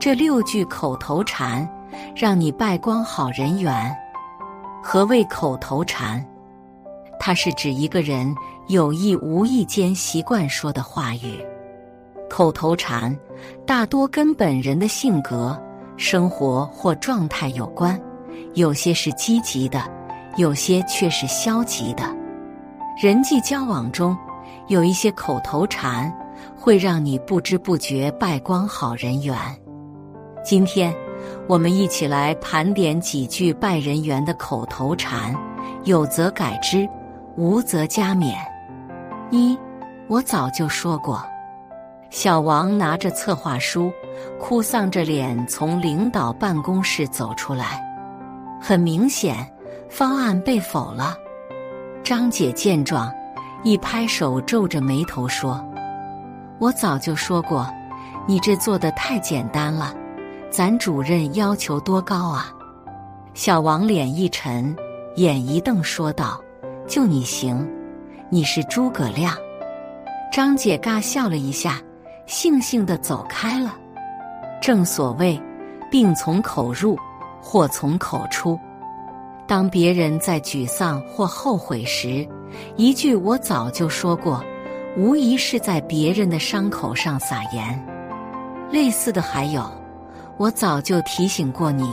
这六句口头禅，让你败光好人缘。何谓口头禅？它是指一个人有意无意间习惯说的话语。口头禅大多跟本人的性格、生活或状态有关，有些是积极的，有些却是消极的。人际交往中，有一些口头禅会让你不知不觉败光好人缘。今天，我们一起来盘点几句拜人缘的口头禅，有则改之，无则加勉。一，我早就说过。小王拿着策划书，哭丧着脸从领导办公室走出来。很明显，方案被否了。张姐见状，一拍手，皱着眉头说：“我早就说过，你这做的太简单了。”咱主任要求多高啊？小王脸一沉，眼一瞪，说道：“就你行，你是诸葛亮。”张姐尬笑了一下，悻悻的走开了。正所谓，病从口入，祸从口出。当别人在沮丧或后悔时，一句“我早就说过”，无疑是在别人的伤口上撒盐。类似的还有。我早就提醒过你，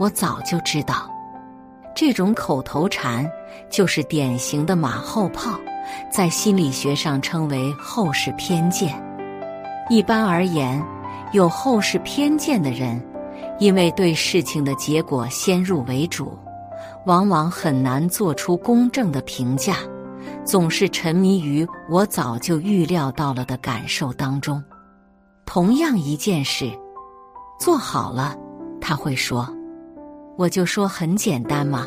我早就知道，这种口头禅就是典型的马后炮，在心理学上称为后世偏见。一般而言，有后世偏见的人，因为对事情的结果先入为主，往往很难做出公正的评价，总是沉迷于“我早就预料到了”的感受当中。同样一件事。做好了，他会说：“我就说很简单嘛。”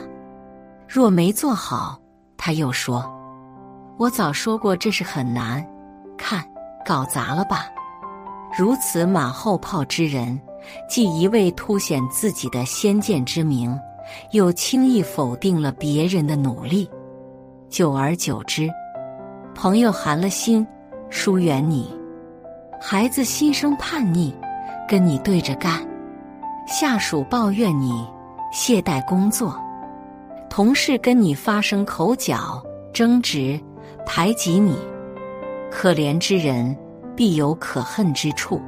若没做好，他又说：“我早说过这是很难，看搞砸了吧。”如此马后炮之人，既一味凸显自己的先见之明，又轻易否定了别人的努力。久而久之，朋友寒了心，疏远你；孩子心生叛逆。跟你对着干，下属抱怨你懈怠工作，同事跟你发生口角争执，排挤你。可怜之人必有可恨之处。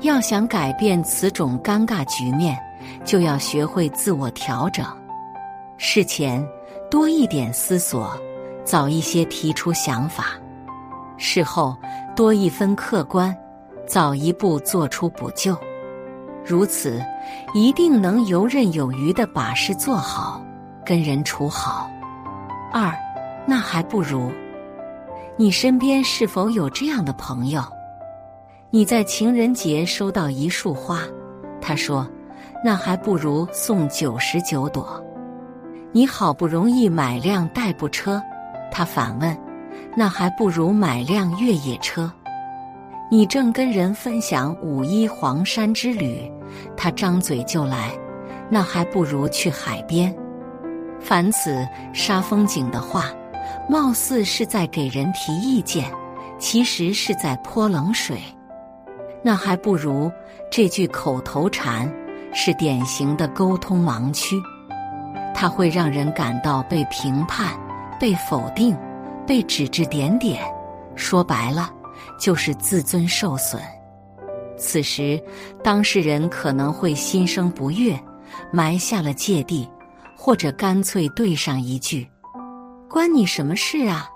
要想改变此种尴尬局面，就要学会自我调整。事前多一点思索，早一些提出想法；事后多一分客观。早一步做出补救，如此一定能游刃有余的把事做好，跟人处好。二，那还不如，你身边是否有这样的朋友？你在情人节收到一束花，他说：“那还不如送九十九朵。”你好不容易买辆代步车，他反问：“那还不如买辆越野车。”你正跟人分享五一黄山之旅，他张嘴就来，那还不如去海边。凡此杀风景的话，貌似是在给人提意见，其实是在泼冷水。那还不如这句口头禅，是典型的沟通盲区，它会让人感到被评判、被否定、被指指点点。说白了。就是自尊受损，此时当事人可能会心生不悦，埋下了芥蒂，或者干脆对上一句：“关你什么事啊？”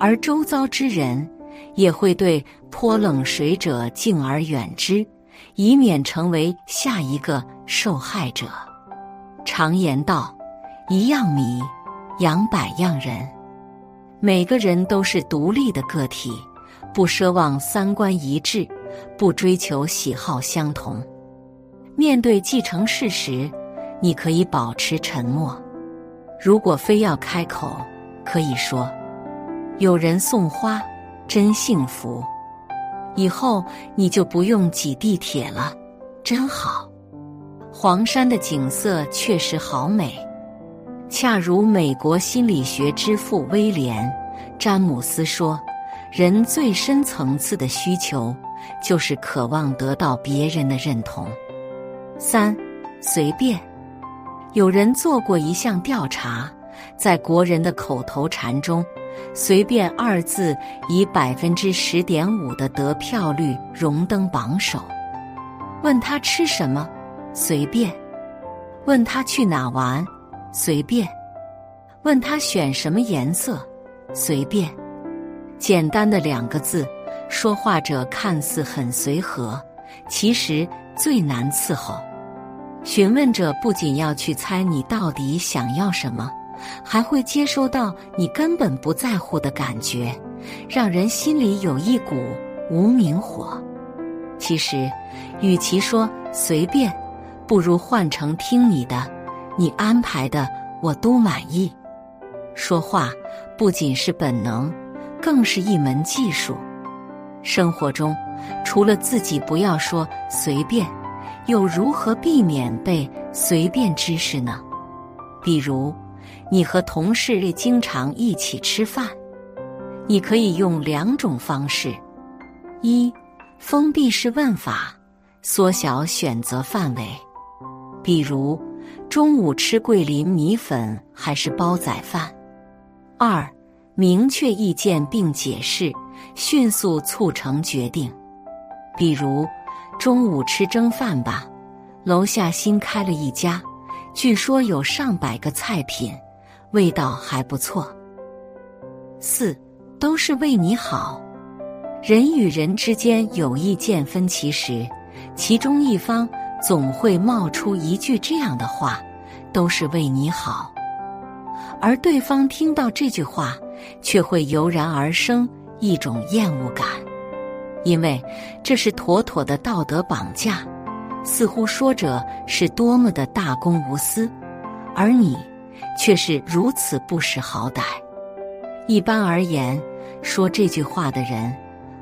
而周遭之人也会对泼冷水者敬而远之，以免成为下一个受害者。常言道：“一样米养百样人。”每个人都是独立的个体。不奢望三观一致，不追求喜好相同。面对既成事实，你可以保持沉默；如果非要开口，可以说：“有人送花，真幸福。”以后你就不用挤地铁了，真好。黄山的景色确实好美，恰如美国心理学之父威廉·詹姆斯说。人最深层次的需求，就是渴望得到别人的认同。三，随便。有人做过一项调查，在国人的口头禅中，“随便”二字以百分之十点五的得票率荣登榜首。问他吃什么，随便；问他去哪玩，随便；问他选什么颜色，随便。简单的两个字，说话者看似很随和，其实最难伺候。询问者不仅要去猜你到底想要什么，还会接收到你根本不在乎的感觉，让人心里有一股无名火。其实，与其说随便，不如换成听你的，你安排的我都满意。说话不仅是本能，更是一门技术。生活中，除了自己不要说随便。又如何避免被随便指使呢？比如，你和同事经常一起吃饭，你可以用两种方式：一、封闭式问法，缩小选择范围，比如中午吃桂林米粉还是煲仔饭；二、明确意见并解释，迅速促成决定，比如。中午吃蒸饭吧，楼下新开了一家，据说有上百个菜品，味道还不错。四都是为你好。人与人之间有意见分歧时，其中一方总会冒出一句这样的话：“都是为你好。”而对方听到这句话，却会油然而生一种厌恶感。因为这是妥妥的道德绑架，似乎说者是多么的大公无私，而你却是如此不识好歹。一般而言，说这句话的人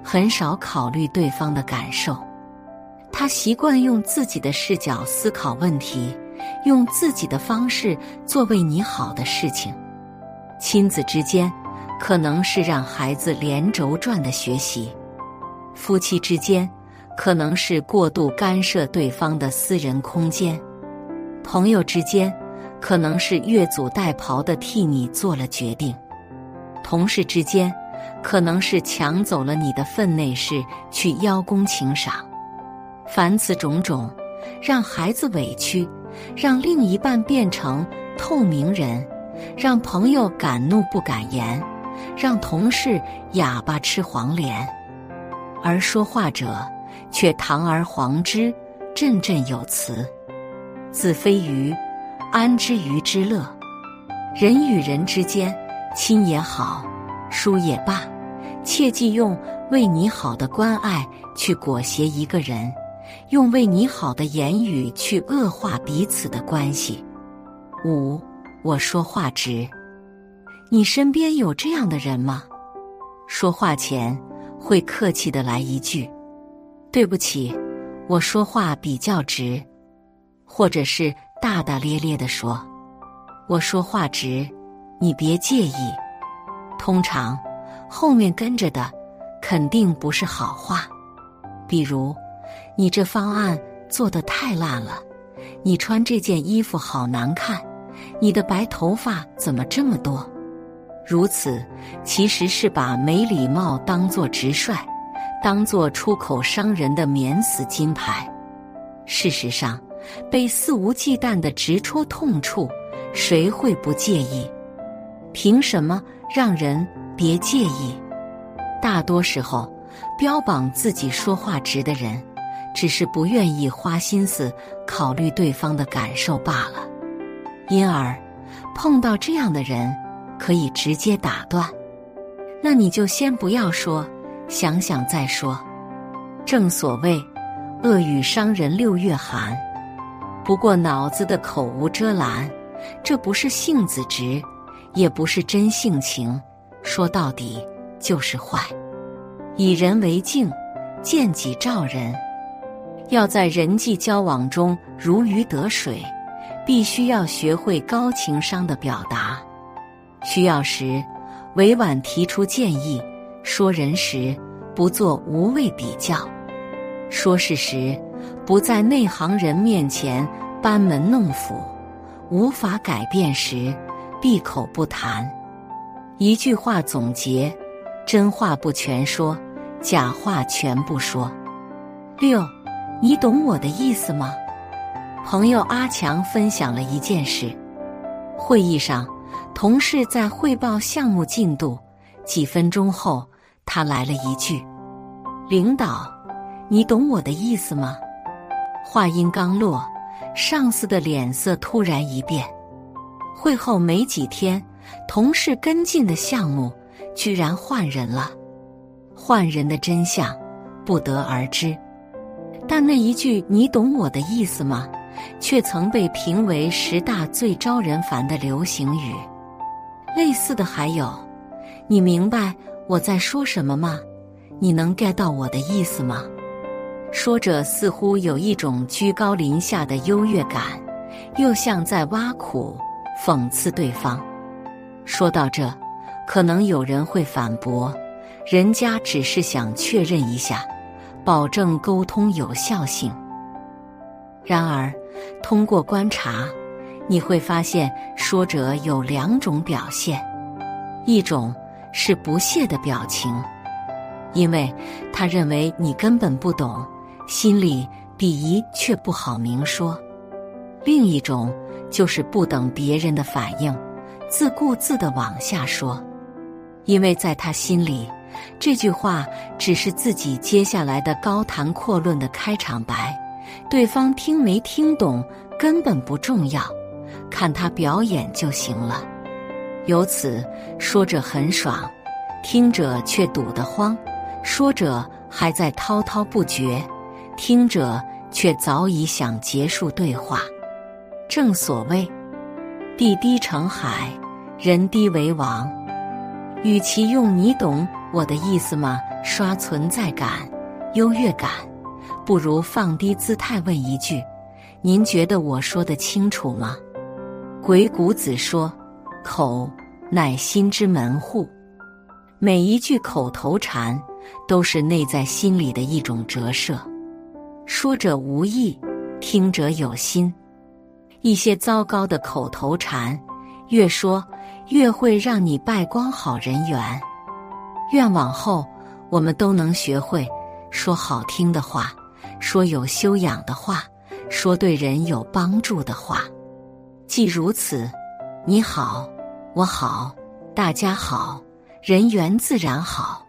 很少考虑对方的感受，他习惯用自己的视角思考问题，用自己的方式做为你好的事情。亲子之间，可能是让孩子连轴转的学习。夫妻之间，可能是过度干涉对方的私人空间；朋友之间，可能是越俎代庖的替你做了决定；同事之间，可能是抢走了你的分内事去邀功请赏。凡此种种，让孩子委屈，让另一半变成透明人，让朋友敢怒不敢言，让同事哑巴吃黄连。而说话者却堂而皇之、振振有词。子非鱼，安知鱼之乐？人与人之间，亲也好，疏也罢，切忌用为你好的关爱去裹挟一个人，用为你好的言语去恶化彼此的关系。五，我说话直。你身边有这样的人吗？说话前。会客气的来一句：“对不起，我说话比较直。”或者是大大咧咧的说：“我说话直，你别介意。”通常后面跟着的肯定不是好话，比如：“你这方案做的太烂了，你穿这件衣服好难看，你的白头发怎么这么多？”如此，其实是把没礼貌当作直率，当作出口伤人的免死金牌。事实上，被肆无忌惮的直戳痛处，谁会不介意？凭什么让人别介意？大多时候，标榜自己说话直的人，只是不愿意花心思考虑对方的感受罢了。因而，碰到这样的人。可以直接打断，那你就先不要说，想想再说。正所谓“恶语伤人六月寒”，不过脑子的口无遮拦，这不是性子直，也不是真性情，说到底就是坏。以人为镜，见己照人。要在人际交往中如鱼得水，必须要学会高情商的表达。需要时，委婉提出建议；说人时，不做无谓比较；说事时，不在内行人面前班门弄斧；无法改变时，闭口不谈。一句话总结：真话不全说，假话全不说。六，你懂我的意思吗？朋友阿强分享了一件事：会议上，同事在汇报项目进度，几分钟后，他来了一句：“领导，你懂我的意思吗？”话音刚落，上司的脸色突然一变。会后没几天。同事跟进的项目居然换人了，换人的真相不得而知。但那一句“你懂我的意思吗”，却曾被评为十大最招人烦的流行语。类似的还有：“你明白我在说什么吗？你能 get 到我的意思吗？”说着似乎有一种居高临下的优越感，又像在挖苦、讽刺对方。说到这，可能有人会反驳：“人家只是想确认一下，保证沟通有效性。”然而，通过观察，你会发现说者有两种表现：一种是不屑的表情，因为他认为你根本不懂，心里鄙夷却不好明说；另一种就是不等别人的反应。自顾自的往下说，因为在他心里，这句话只是自己接下来的高谈阔论的开场白，对方听没听懂根本不重要，看他表演就行了。由此，说着很爽，听者却堵得慌；说着还在滔滔不绝，听者却早已想结束对话。正所谓，地低成海。人低为王，与其用“你懂我的意思吗”刷存在感、优越感，不如放低姿态问一句：“您觉得我说的清楚吗？”鬼谷子说：“口乃心之门户。”每一句口头禅都是内在心理的一种折射，说者无意，听者有心。一些糟糕的口头禅，越说。越会让你败光好人缘。愿往后我们都能学会说好听的话，说有修养的话，说对人有帮助的话。既如此，你好，我好，大家好，人缘自然好。